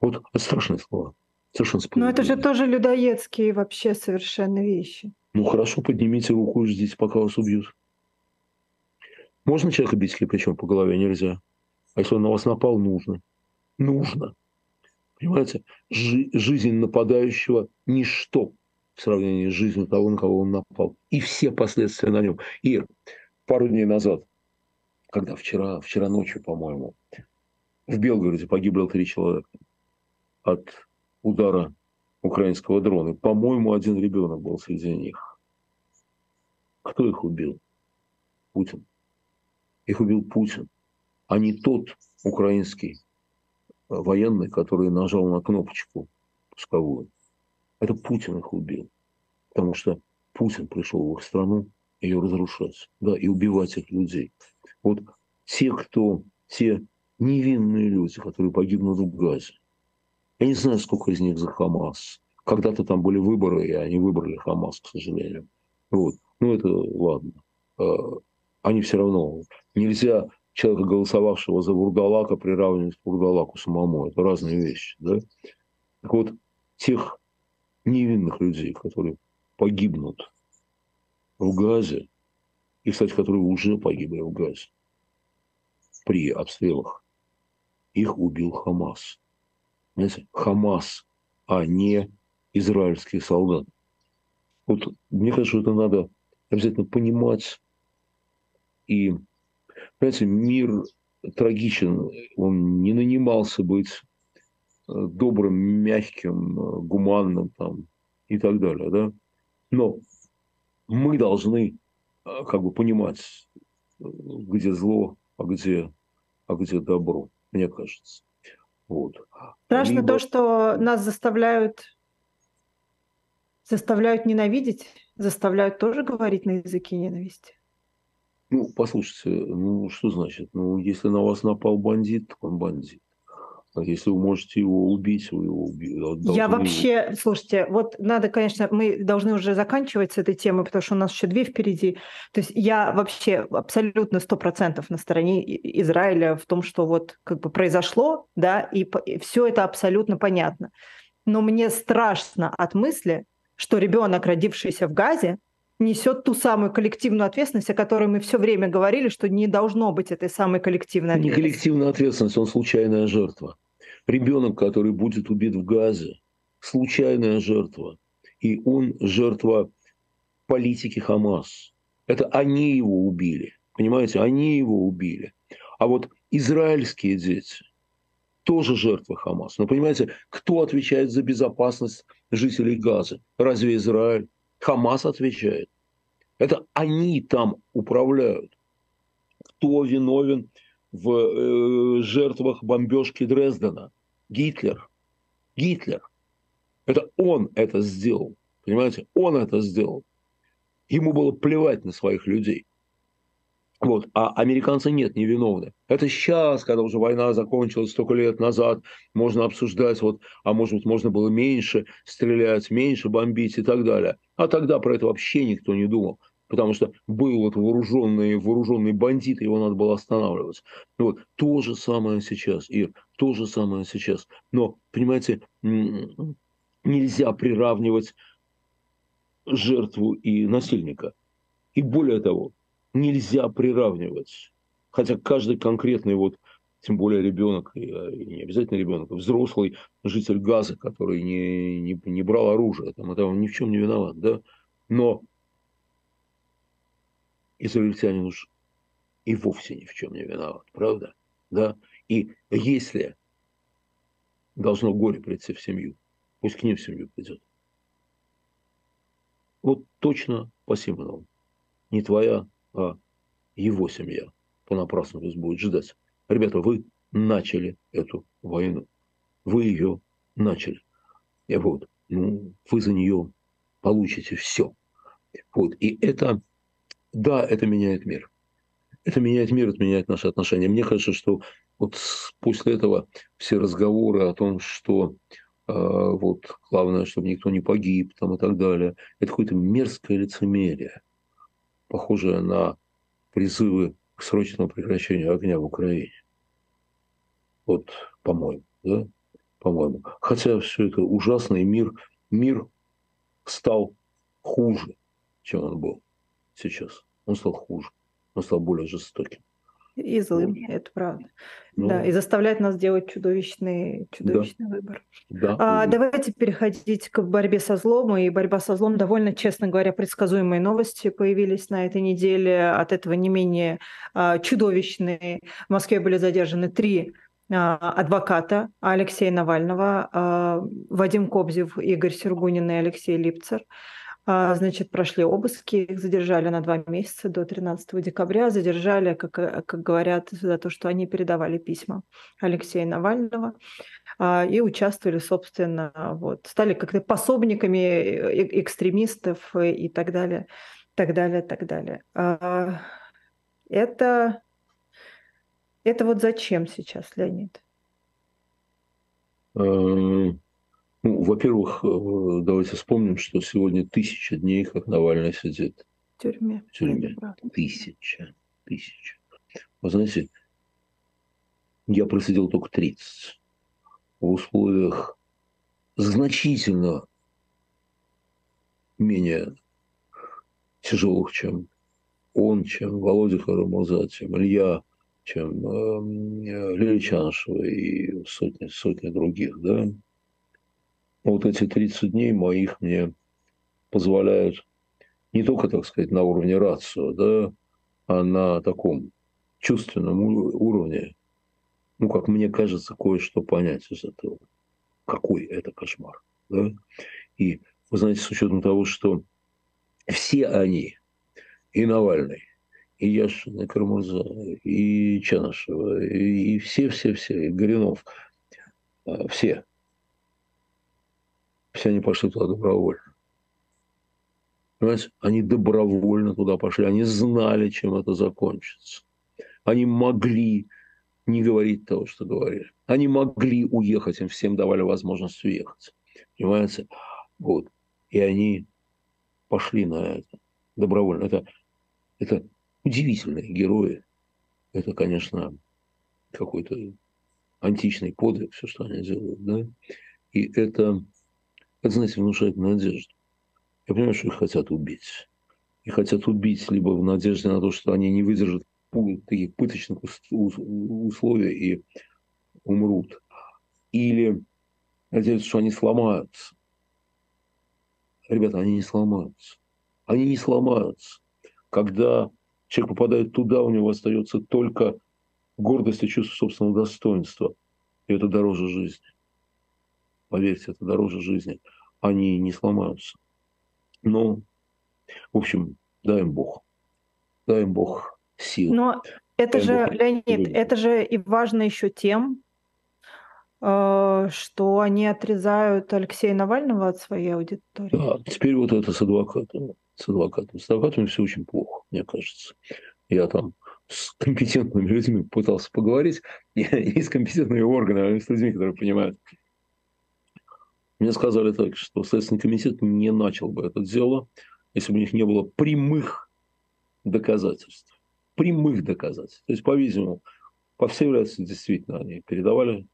Вот это страшные слова. Совершенно Но это же тоже людоедские вообще совершенно вещи. Ну хорошо, поднимите руку и ждите, пока вас убьют. Можно человека бить плечом по голове? Нельзя. А если он на вас напал, нужно. Нужно. Понимаете? Жи- жизнь нападающего – ничто в сравнении с жизнью того, на кого он напал. И все последствия на нем. И пару дней назад, когда вчера, вчера ночью, по-моему, в Белгороде погибло три человека от удара украинского дрона. По-моему, один ребенок был среди них. Кто их убил? Путин. Их убил Путин, а не тот украинский э, военный, который нажал на кнопочку пусковую. Это Путин их убил. Потому что Путин пришел в их страну ее разрушать, да, и убивать их людей. Вот те, кто, те невинные люди, которые погибнут в Газе, я не знаю, сколько из них за Хамас. Когда-то там были выборы, и они выбрали Хамас, к сожалению. Вот. Ну, это ладно. Э, они все равно... Нельзя человека, голосовавшего за Вурдалака, приравнивать к Вурдалаку самому. Это разные вещи. Да? Так вот, тех невинных людей, которые погибнут в Газе, и, кстати, которые уже погибли в Газе при обстрелах, их убил Хамас. Знаете, Хамас, а не израильские солдаты. Вот мне кажется, это надо обязательно понимать и, понимаете, мир трагичен, он не нанимался быть э, добрым, мягким, э, гуманным там, и так далее, да. Но мы должны э, как бы понимать, где зло, а где, а где добро, мне кажется. Вот. Страшно Либо... то, что нас заставляют заставляют ненавидеть, заставляют тоже говорить на языке ненависти. Ну, послушайте, ну что значит? Ну, если на вас напал бандит, то он бандит. Если вы можете его убить, вы его убьете. Я вообще, слушайте, вот надо, конечно, мы должны уже заканчивать с этой темой, потому что у нас еще две впереди. То есть я вообще абсолютно сто процентов на стороне Израиля в том, что вот как бы произошло, да, и, и все это абсолютно понятно. Но мне страшно от мысли, что ребенок, родившийся в Газе, несет ту самую коллективную ответственность, о которой мы все время говорили, что не должно быть этой самой коллективной ответственности. Не коллективная ответственность, он случайная жертва. Ребенок, который будет убит в Газе, случайная жертва. И он жертва политики Хамас. Это они его убили. Понимаете, они его убили. А вот израильские дети тоже жертвы Хамас. Но понимаете, кто отвечает за безопасность жителей Газы? Разве Израиль? Хамас отвечает. Это они там управляют. Кто виновен в э, жертвах бомбежки Дрездена? Гитлер. Гитлер. Это он это сделал. Понимаете? Он это сделал. Ему было плевать на своих людей. Вот. А американцы нет, не виновны. Это сейчас, когда уже война закончилась столько лет назад, можно обсуждать, вот, а может быть, можно было меньше стрелять, меньше бомбить и так далее. А тогда про это вообще никто не думал. Потому что был вот вооруженный, вооруженный бандит, его надо было останавливать. Вот. То же самое сейчас, Ир, то же самое сейчас. Но, понимаете, нельзя приравнивать жертву и насильника. И более того, нельзя приравнивать. Хотя каждый конкретный вот тем более ребенок, и не обязательно ребенок, а взрослый житель Газа, который не, не, не брал оружие, там, это он ни в чем не виноват, да, но израильтянин уж и вовсе ни в чем не виноват, правда, да, и если должно горе прийти в семью, пусть к ним в семью придет. Вот точно по Симонову. Не твоя, а его семья понапрасну вас будет ждать. Ребята, вы начали эту войну. Вы ее начали. И вот, ну, вы за нее получите все. Вот, и это, да, это меняет мир. Это меняет мир, это меняет наши отношения. Мне кажется, что вот после этого все разговоры о том, что э, вот главное, чтобы никто не погиб там, и так далее, это какое-то мерзкое лицемерие похожее на призывы к срочному прекращению огня в Украине. Вот, по-моему, да? По-моему. Хотя все это ужасный мир, мир стал хуже, чем он был сейчас. Он стал хуже, он стал более жестоким. И злым, ну, это правда. Ну, да, и заставляет нас делать чудовищный, чудовищный да, выбор. Да, а, давайте переходить к борьбе со злом. И борьба со злом довольно, честно говоря, предсказуемые новости появились на этой неделе. От этого не менее а, чудовищные. В Москве были задержаны три а, адвоката Алексея Навального, а, Вадим Кобзев, Игорь Сергунин и Алексей Липцер. А, значит, прошли обыски, их задержали на два месяца до 13 декабря. Задержали, как, э, как говорят, за то, что они передавали письма Алексея Навального а, и участвовали, собственно, вот, стали как-то пособниками э, экстремистов и так далее, так далее, так далее. А, это, это вот зачем сейчас, Леонид? Эм, ну, во-первых, э, давайте вспомним, что сегодня тысяча дней, как Навальный сидит. В тюрьме. В тюрьме. Тысяча. Тысяча. Вы знаете, я просидел только 30. В условиях значительно менее тяжелых, чем он, чем Володя Харамуза, чем Илья, чем э, Лилия Чанышева и сотни, сотни других, да, вот эти 30 дней моих мне позволяют не только, так сказать, на уровне рацио, да, а на таком чувственном уровне, ну, как мне кажется, кое-что понять из этого. Какой это кошмар. Да? И, вы знаете, с учетом того, что все они, и Навальный, и Яшин, и Кармурза, и Чанышева, и все-все-все, и Горинов, а, все – все они пошли туда добровольно. Понимаете? Они добровольно туда пошли. Они знали, чем это закончится. Они могли не говорить того, что говорили. Они могли уехать, им всем давали возможность уехать. Понимаете? Вот. И они пошли на это добровольно. Это, это удивительные герои. Это, конечно, какой-то античный подвиг, все, что они делают. Да? И это это, знаете, внушает надежду. Я понимаю, что их хотят убить. И хотят убить либо в надежде на то, что они не выдержат таких пыточных условий и умрут. Или надеются, что они сломаются. ребята, они не сломаются. Они не сломаются. Когда человек попадает туда, у него остается только гордость и чувство собственного достоинства. И это дороже жизни. Поверьте, это дороже жизни. Они не сломаются. Но, в общем, дай им Бог. Дай им Бог сил. Но это дай же, Бог Леонид, это же и важно еще тем, э, что они отрезают Алексея Навального от своей аудитории. Да, теперь вот это с адвокатом. С адвокатом. С адвокатами все очень плохо, мне кажется. Я там с компетентными людьми пытался поговорить, и с компетентными органами, с людьми, которые понимают. Мне сказали так, что Следственный комитет не начал бы это дело, если бы у них не было прямых доказательств. Прямых доказательств. То есть, по-видимому, по всей вероятности, действительно, они передавали.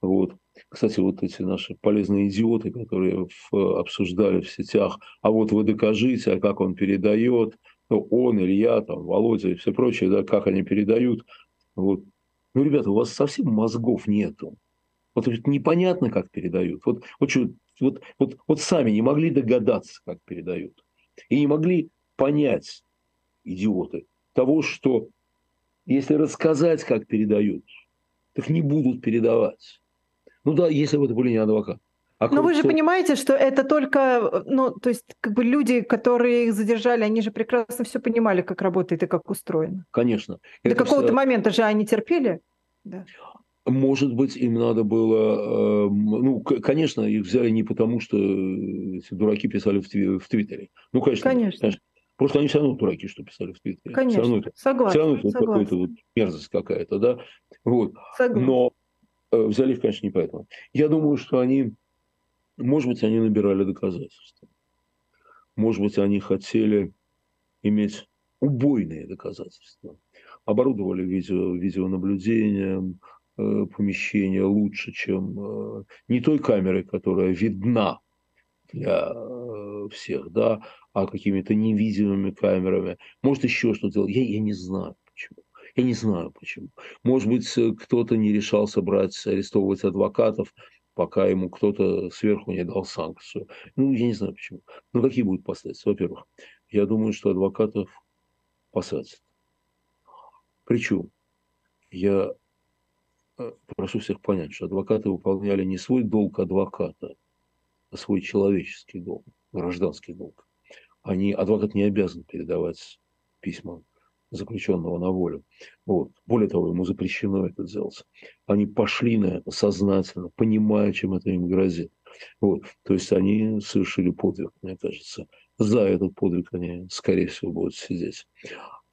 Вот. Кстати, вот эти наши полезные идиоты, которые в, обсуждали в сетях, а вот вы докажите, а как он передает, ну, он, Илья, там, Володя и все прочее, да, как они передают. Вот. Ну, ребята, у вас совсем мозгов нету. Вот непонятно, как передают. Вот, вот, вот, вот, вот сами не могли догадаться, как передают. И не могли понять, идиоты, того, что если рассказать, как передают, так не будут передавать. Ну да, если бы это были не адвокаты. А Но вы же понимаете, что это только, ну, то есть, как бы люди, которые их задержали, они же прекрасно все понимали, как работает и как устроено. Конечно. До какого-то момента же они терпели. Да. Может быть, им надо было... Э, ну, конечно, их взяли не потому, что эти дураки писали в, в Твиттере. Ну, конечно, конечно. конечно. Просто они все равно дураки, что писали в Твиттере. Конечно, все равно. Все равно это какая-то вот мерзость какая-то, да? Вот. Согласен. Но э, взяли их, конечно, не поэтому. Я думаю, что они может быть, они набирали доказательства. Может быть, они хотели иметь убойные доказательства. Оборудовали видео, видеонаблюдением э, помещение лучше, чем э, не той камерой, которая видна для э, всех, да, а какими-то невидимыми камерами. Может, еще что-то. Я, я не знаю почему. Я не знаю почему. Может быть, кто-то не решался брать, арестовывать адвокатов, пока ему кто-то сверху не дал санкцию. Ну, я не знаю почему. Но какие будут последствия? Во-первых, я думаю, что адвокатов посадят. Причем я прошу всех понять, что адвокаты выполняли не свой долг адвоката, а свой человеческий долг, гражданский долг. Они, адвокат не обязан передавать письма заключенного на волю. Вот. Более того, ему запрещено это делать. Они пошли на это сознательно, понимая, чем это им грозит. Вот. То есть они совершили подвиг, мне кажется. За этот подвиг они, скорее всего, будут сидеть.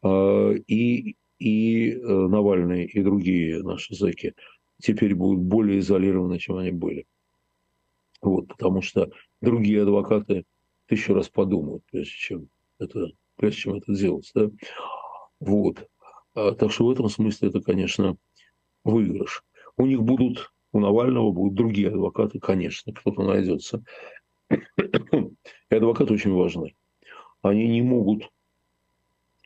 А, и, и э, Навальный, и другие наши зэки теперь будут более изолированы, чем они были. Вот, потому что другие адвокаты тысячу раз подумают, прежде чем это, прежде чем это делать. Да? Вот. А, так что в этом смысле это, конечно, выигрыш. У них будут, у Навального будут другие адвокаты, конечно, кто-то найдется. И адвокаты очень важны. Они не могут,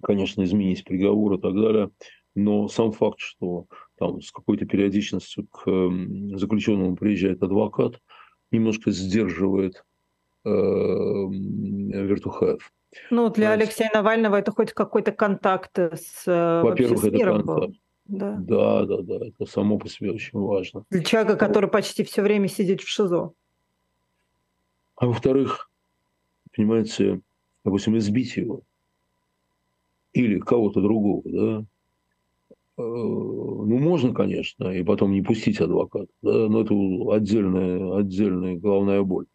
конечно, изменить приговор и так далее, но сам факт, что там с какой-то периодичностью к заключенному приезжает адвокат, немножко сдерживает э, Вертухаев. Ну, для Алексея Навального это хоть какой-то контакт с, э, Во-первых, это контакт. был. Да. да, да, да, это само по себе очень важно. Для человека, который почти все время сидит в ШИЗО. А во-вторых, понимаете, допустим, избить его или кого-то другого, да, э, ну, можно, конечно, и потом не пустить адвоката, да, но это отдельная, отдельная головная боль.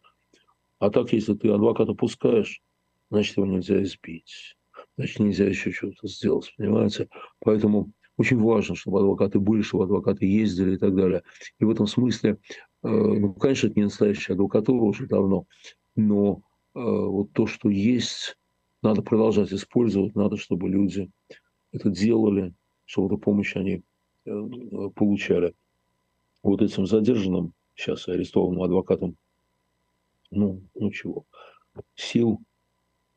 А так, если ты адвоката пускаешь, значит, его нельзя избить, значит, нельзя еще что-то сделать, понимаете? Поэтому очень важно, чтобы адвокаты были, чтобы адвокаты ездили и так далее. И в этом смысле, э, ну, конечно, это не настоящая адвокатура уже давно, но э, вот то, что есть, надо продолжать использовать, надо, чтобы люди это делали, чтобы эту помощь они э, получали. Вот этим задержанным, сейчас арестованным адвокатом, ну, ну чего, сил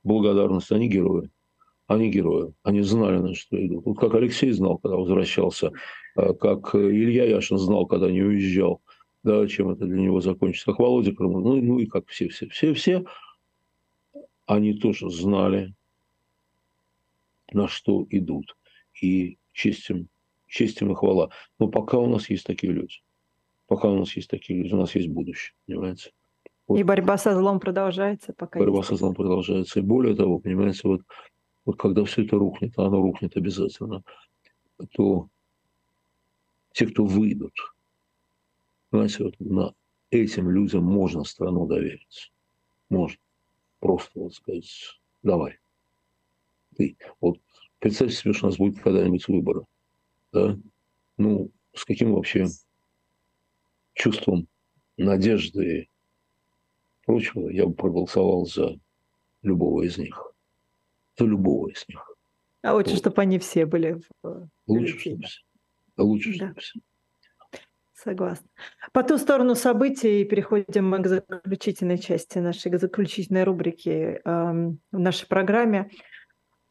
благодарность, они герои. Они герои. Они знали, на что идут. Вот как Алексей знал, когда возвращался, а как Илья Яшин знал, когда не уезжал, да, чем это для него закончится, как Володя Крымов, ну, ну и как все, все, все, все они тоже знали, на что идут. И честь им, честь им и хвала. Но пока у нас есть такие люди, пока у нас есть такие люди, у нас есть будущее, понимаете? Вот. И борьба со злом продолжается, пока Борьба есть. со злом продолжается. И более того, понимаете, вот, вот когда все это рухнет, а оно рухнет обязательно, то те, кто выйдут, понимаете, вот на этим людям можно страну доверить. Можно. Просто вот сказать, давай. Ты. Вот представьте себе, что у нас будет когда-нибудь выборы. Да? Ну, с каким вообще чувством надежды и прочего я бы проголосовал за любого из них. За любого из них. А лучше, вот. чтобы они все были в Лучше, чтобы все. Лучше, да. чтобы все. Согласна. По ту сторону событий переходим к заключительной части нашей к заключительной рубрики э, в нашей программе.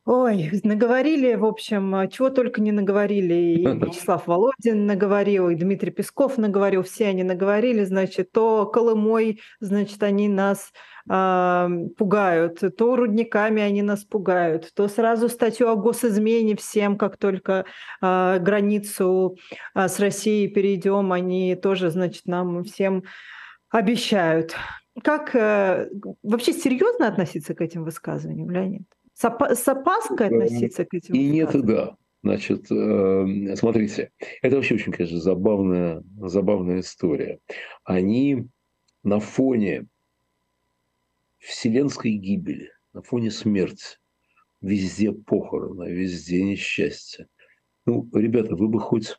Ой, наговорили, в общем, чего только не наговорили. И Вячеслав Володин наговорил, и Дмитрий Песков наговорил, все они наговорили, значит, то Колымой, значит, они нас э, пугают, то рудниками они нас пугают, то сразу статью о госизмене всем, как только э, границу э, с Россией перейдем, они тоже, значит, нам всем обещают. Как э, вообще серьезно относиться к этим высказываниям, Леонид? С, оп- с опаской относиться к этим И нет, да. Значит, э, смотрите, это вообще очень, конечно, забавная, забавная история. Они на фоне вселенской гибели, на фоне смерти, везде похороны, везде несчастье. Ну, ребята, вы бы хоть...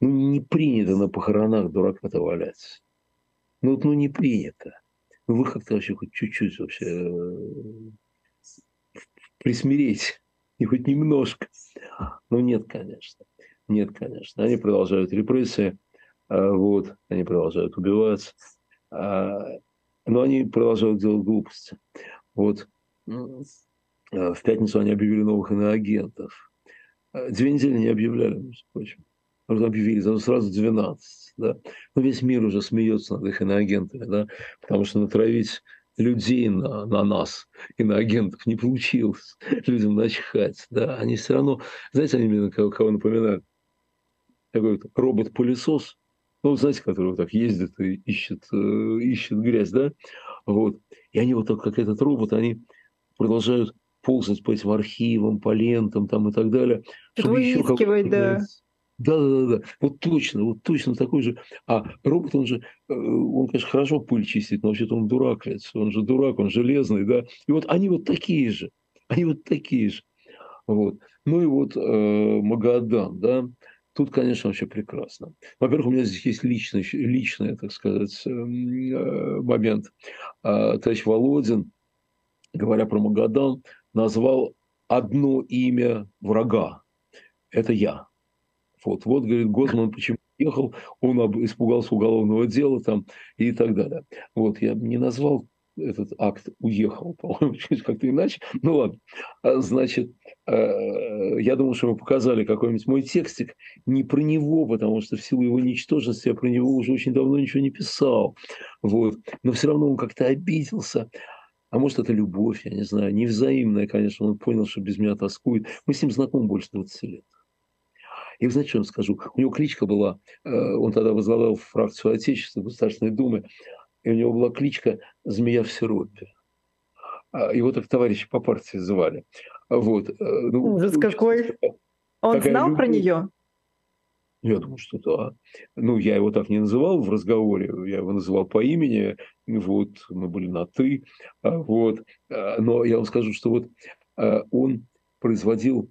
Ну, не принято на похоронах дурака-то валять. Ну, вот, ну, не принято. Ну, вы как-то вообще хоть чуть-чуть вообще присмиреть, и хоть немножко. Но нет, конечно. Нет, конечно. Они продолжают репрессии, а, вот, они продолжают убивать, а, но они продолжают делать глупости. Вот ну, а, в пятницу они объявили новых иноагентов. Две недели не объявляли, между прочим. Объявили сразу 12. Да? Но весь мир уже смеется над их иноагентами, да? потому что натравить людей на, на нас и на агентов не получилось людям начхать. Да? Они все равно, знаете, они мне кого, кого напоминают? Такой робот-пылесос, ну, знаете, который вот так ездит и ищет, э, ищет грязь, да? Вот. И они вот так, как этот робот, они продолжают ползать по этим архивам, по лентам там и так далее. Еще да. Да, да, да. Вот точно, вот точно такой же. А робот, он же, э, он, конечно, хорошо пыль чистит, но вообще-то он дурак, ведь. Он же дурак, он железный, да. И вот они вот такие же. Они вот такие же. Вот. Ну и вот э, Магадан, да. Тут, конечно, вообще прекрасно. Во-первых, у меня здесь есть личный, личный так сказать, эм, э, момент. Э, товарищ Володин, говоря про Магадан, назвал одно имя врага. Это я. Вот, вот, говорит, Гозман почему ехал, он испугался уголовного дела там и так далее. Вот, я не назвал этот акт уехал, по-моему, как-то иначе. Ну ладно. А, значит, э, я думал, что мы показали какой-нибудь мой текстик не про него, потому что в силу его ничтожности я про него уже очень давно ничего не писал. Вот. Но все равно он как-то обиделся. А может, это любовь, я не знаю, невзаимная, конечно. Он понял, что без меня тоскует. Мы с ним знакомы больше 20 лет. И вы знаете, что я вам скажу? У него кличка была, э, он тогда возглавлял фракцию Отечества Государственной Думы, и у него была кличка «Змея в сиропе». А, его так товарищи по партии звали. Вот. Э, ну, Ужас какой! Он знал любовь. про нее? Я думаю, что да. Ну, я его так не называл в разговоре, я его называл по имени, вот, мы были на «ты», а, вот. А, но я вам скажу, что вот он производил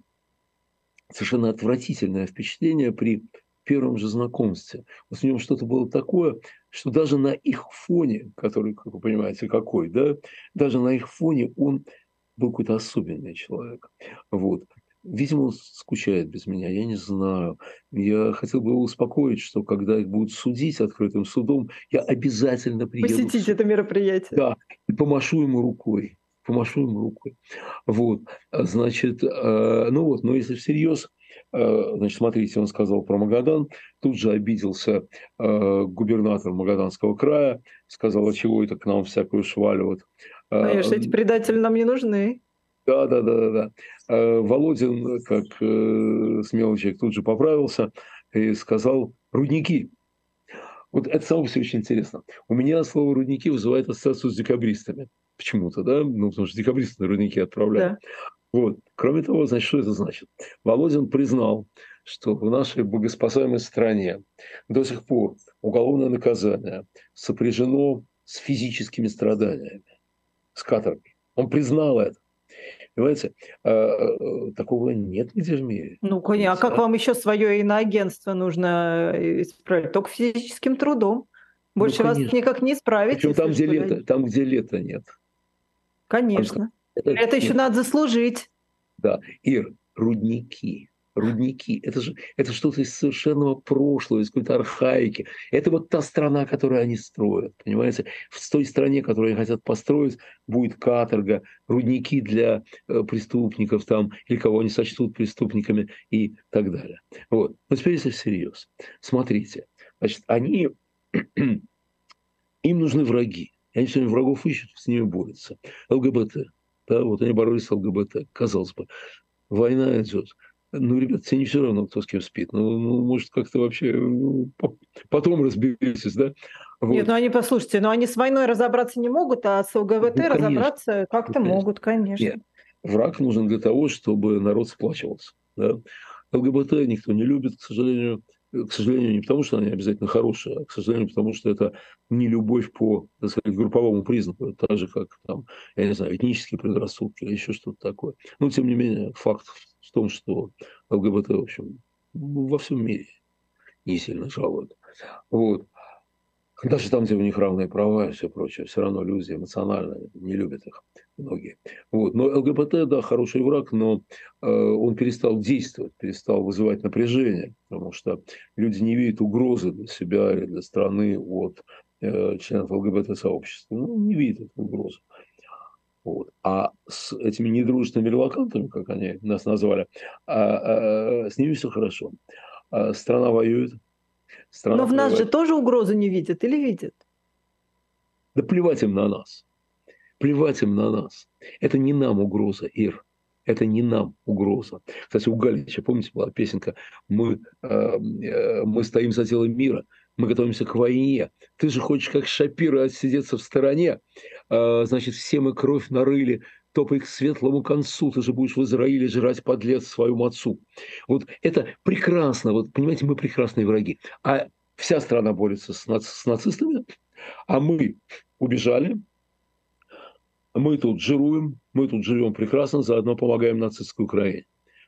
совершенно отвратительное впечатление при первом же знакомстве. Вот в нем что-то было такое, что даже на их фоне, который, как вы понимаете, какой, да, даже на их фоне он был какой-то особенный человек. Вот. Видимо, он скучает без меня, я не знаю. Я хотел бы его успокоить, что когда их будут судить открытым судом, я обязательно приеду. Посетить это мероприятие. Да, и помашу ему рукой помашу ему рукой. Вот, значит, э, ну вот, но если всерьез, э, значит, смотрите, он сказал про Магадан, тут же обиделся э, губернатор Магаданского края, сказал, а чего это к нам всякую шваль вот Конечно, эти предатели нам не нужны. Да, да, да, да, да. Володин, как смелый человек, тут же поправился и сказал «рудники». Вот это само себе очень интересно. У меня слово «рудники» вызывает ассоциацию с декабристами. Почему-то, да? Ну, потому что декабристы на рудники отправляют. Да. Вот. Кроме того, значит, что это значит? Володин признал, что в нашей богоспасаемой стране до сих пор уголовное наказание сопряжено с физическими страданиями, с каторгой. Он признал это. Понимаете, а, а, такого нет нигде в мире. Ну, конечно. А как вам еще свое иноагентство нужно э, исправить? Только физическим трудом. Ну, Больше ну, вас никак не исправить. Причем там, где лето, там, где лето нет. Конечно. Это, это еще надо заслужить. Да. Ир, рудники рудники. Это же это что-то из совершенного прошлого, из какой-то архаики. Это вот та страна, которую они строят, понимаете? В той стране, которую они хотят построить, будет каторга, рудники для э, преступников там, или кого они сочтут преступниками и так далее. Вот. Но теперь если всерьез. Смотрите. Значит, они... Им нужны враги. Они все время врагов ищут, с ними борются. ЛГБТ. Да, вот они боролись с ЛГБТ, казалось бы. Война идет. Ну, ребят, тебе не все равно, кто с кем спит. Ну, ну может, как-то вообще ну, потом разберетесь, да? Вот. Нет, ну они, послушайте, но они с войной разобраться не могут, а с ЛГБТ ну, разобраться как-то ну, могут, конечно. Нет. Враг нужен для того, чтобы народ сплачивался. Да? ЛГБТ никто не любит, к сожалению. К сожалению, не потому, что они обязательно хорошие, а, к сожалению, потому что это не любовь по, так сказать, групповому признаку, так же, как, там, я не знаю, этнические предрассудки или еще что-то такое. Но, тем не менее, факт в том, что ЛГБТ, в общем, во всем мире не сильно жалуют. Вот. Даже там, где у них равные права и все прочее, все равно люди эмоционально не любят их многие. Вот. Но ЛГБТ, да, хороший враг, но э, он перестал действовать, перестал вызывать напряжение, потому что люди не видят угрозы для себя или для страны от э, членов ЛГБТ-сообщества. Ну, не видят этой угрозы. Вот. А с этими недружественными релакантами, как они нас назвали, а, а, с ними все хорошо. А страна воюет. Страна Но в нас же тоже угрозы не видят или видят? Да плевать им на нас. Плевать им на нас. Это не нам угроза, Ир. Это не нам угроза. Кстати, у Галича, помните, была песенка «Мы, э, э, мы стоим за телом мира, мы готовимся к войне. Ты же хочешь, как Шапира, отсидеться в стороне. А, значит, все мы кровь нарыли, топай к светлому концу, ты же будешь в Израиле жрать подлец свою отцу. Вот это прекрасно, вот понимаете, мы прекрасные враги. А вся страна борется с, наци- с нацистами, а мы убежали, мы тут жируем, мы тут живем прекрасно, заодно помогаем нацистской Украине.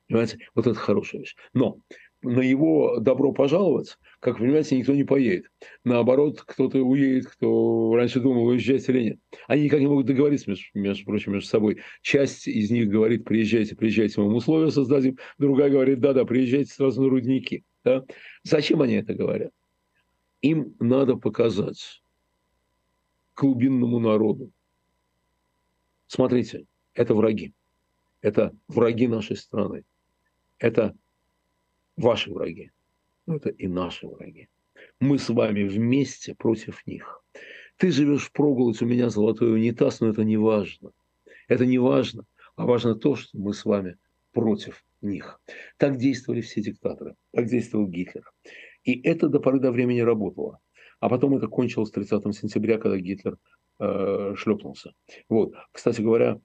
Понимаете, вот это хорошая вещь. Но на его добро пожаловать, как вы понимаете, никто не поедет. Наоборот, кто-то уедет, кто раньше думал, уезжать или нет. Они никак не могут договориться, между, между прочим, между собой. Часть из них говорит, приезжайте, приезжайте, мы вам условия создадим. Другая говорит, да-да, приезжайте сразу на рудники. Да? Зачем они это говорят? Им надо показать глубинному народу. Смотрите, это враги. Это враги нашей страны. Это ваши враги, но это и наши враги. Мы с вами вместе против них. Ты живешь в проголодь, у меня золотой унитаз, но это не важно. Это не важно, а важно то, что мы с вами против них. Так действовали все диктаторы, так действовал Гитлер. И это до поры до времени работало. А потом это кончилось 30 сентября, когда Гитлер э, шлепнулся. Вот. Кстати говоря,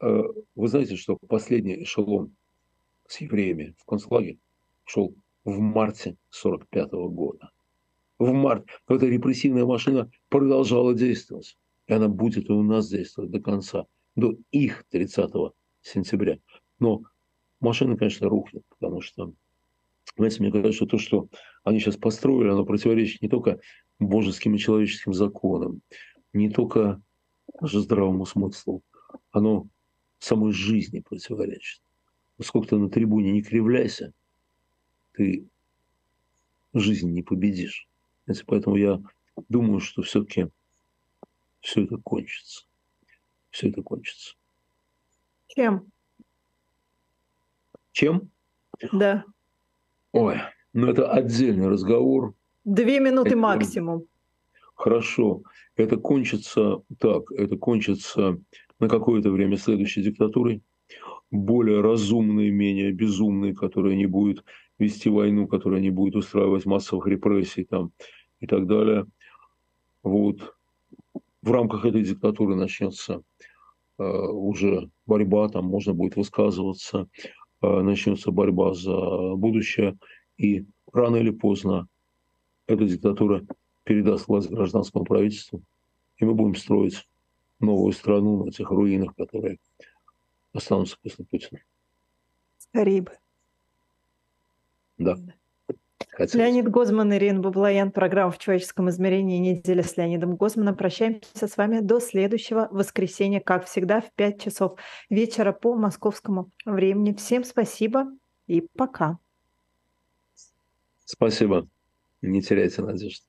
э, вы знаете, что последний эшелон с евреями в концлагере шел в марте 1945 года. В марте. Эта репрессивная машина продолжала действовать. И она будет и у нас действовать до конца, до их 30 сентября. Но машина, конечно, рухнет, потому что, знаете, мне кажется, что то, что они сейчас построили, оно противоречит не только божеским и человеческим законам, не только даже здравому смыслу, оно самой жизни противоречит. Сколько ты на трибуне не кривляйся – ты жизнь не победишь. Поэтому я думаю, что все-таки все это кончится. Все это кончится. Чем? Чем? Да. Ой, ну это отдельный разговор. Две минуты это... максимум. Хорошо, это кончится так, это кончится на какое-то время следующей диктатурой, более разумной, менее безумной, которая не будет вести войну, которая не будет устраивать массовых репрессий там, и так далее. Вот. В рамках этой диктатуры начнется э, уже борьба, там можно будет высказываться, э, начнется борьба за будущее, и рано или поздно эта диктатура передаст власть гражданскому правительству, и мы будем строить новую страну на тех руинах, которые останутся после Путина. Скорее бы. Да. Хотелось. Леонид Гозман, Ирина Баблоян, программа «В человеческом измерении. Неделя с Леонидом Гозманом». Прощаемся с вами до следующего воскресенья, как всегда, в 5 часов вечера по московскому времени. Всем спасибо и пока. Спасибо. Не теряйте надежды.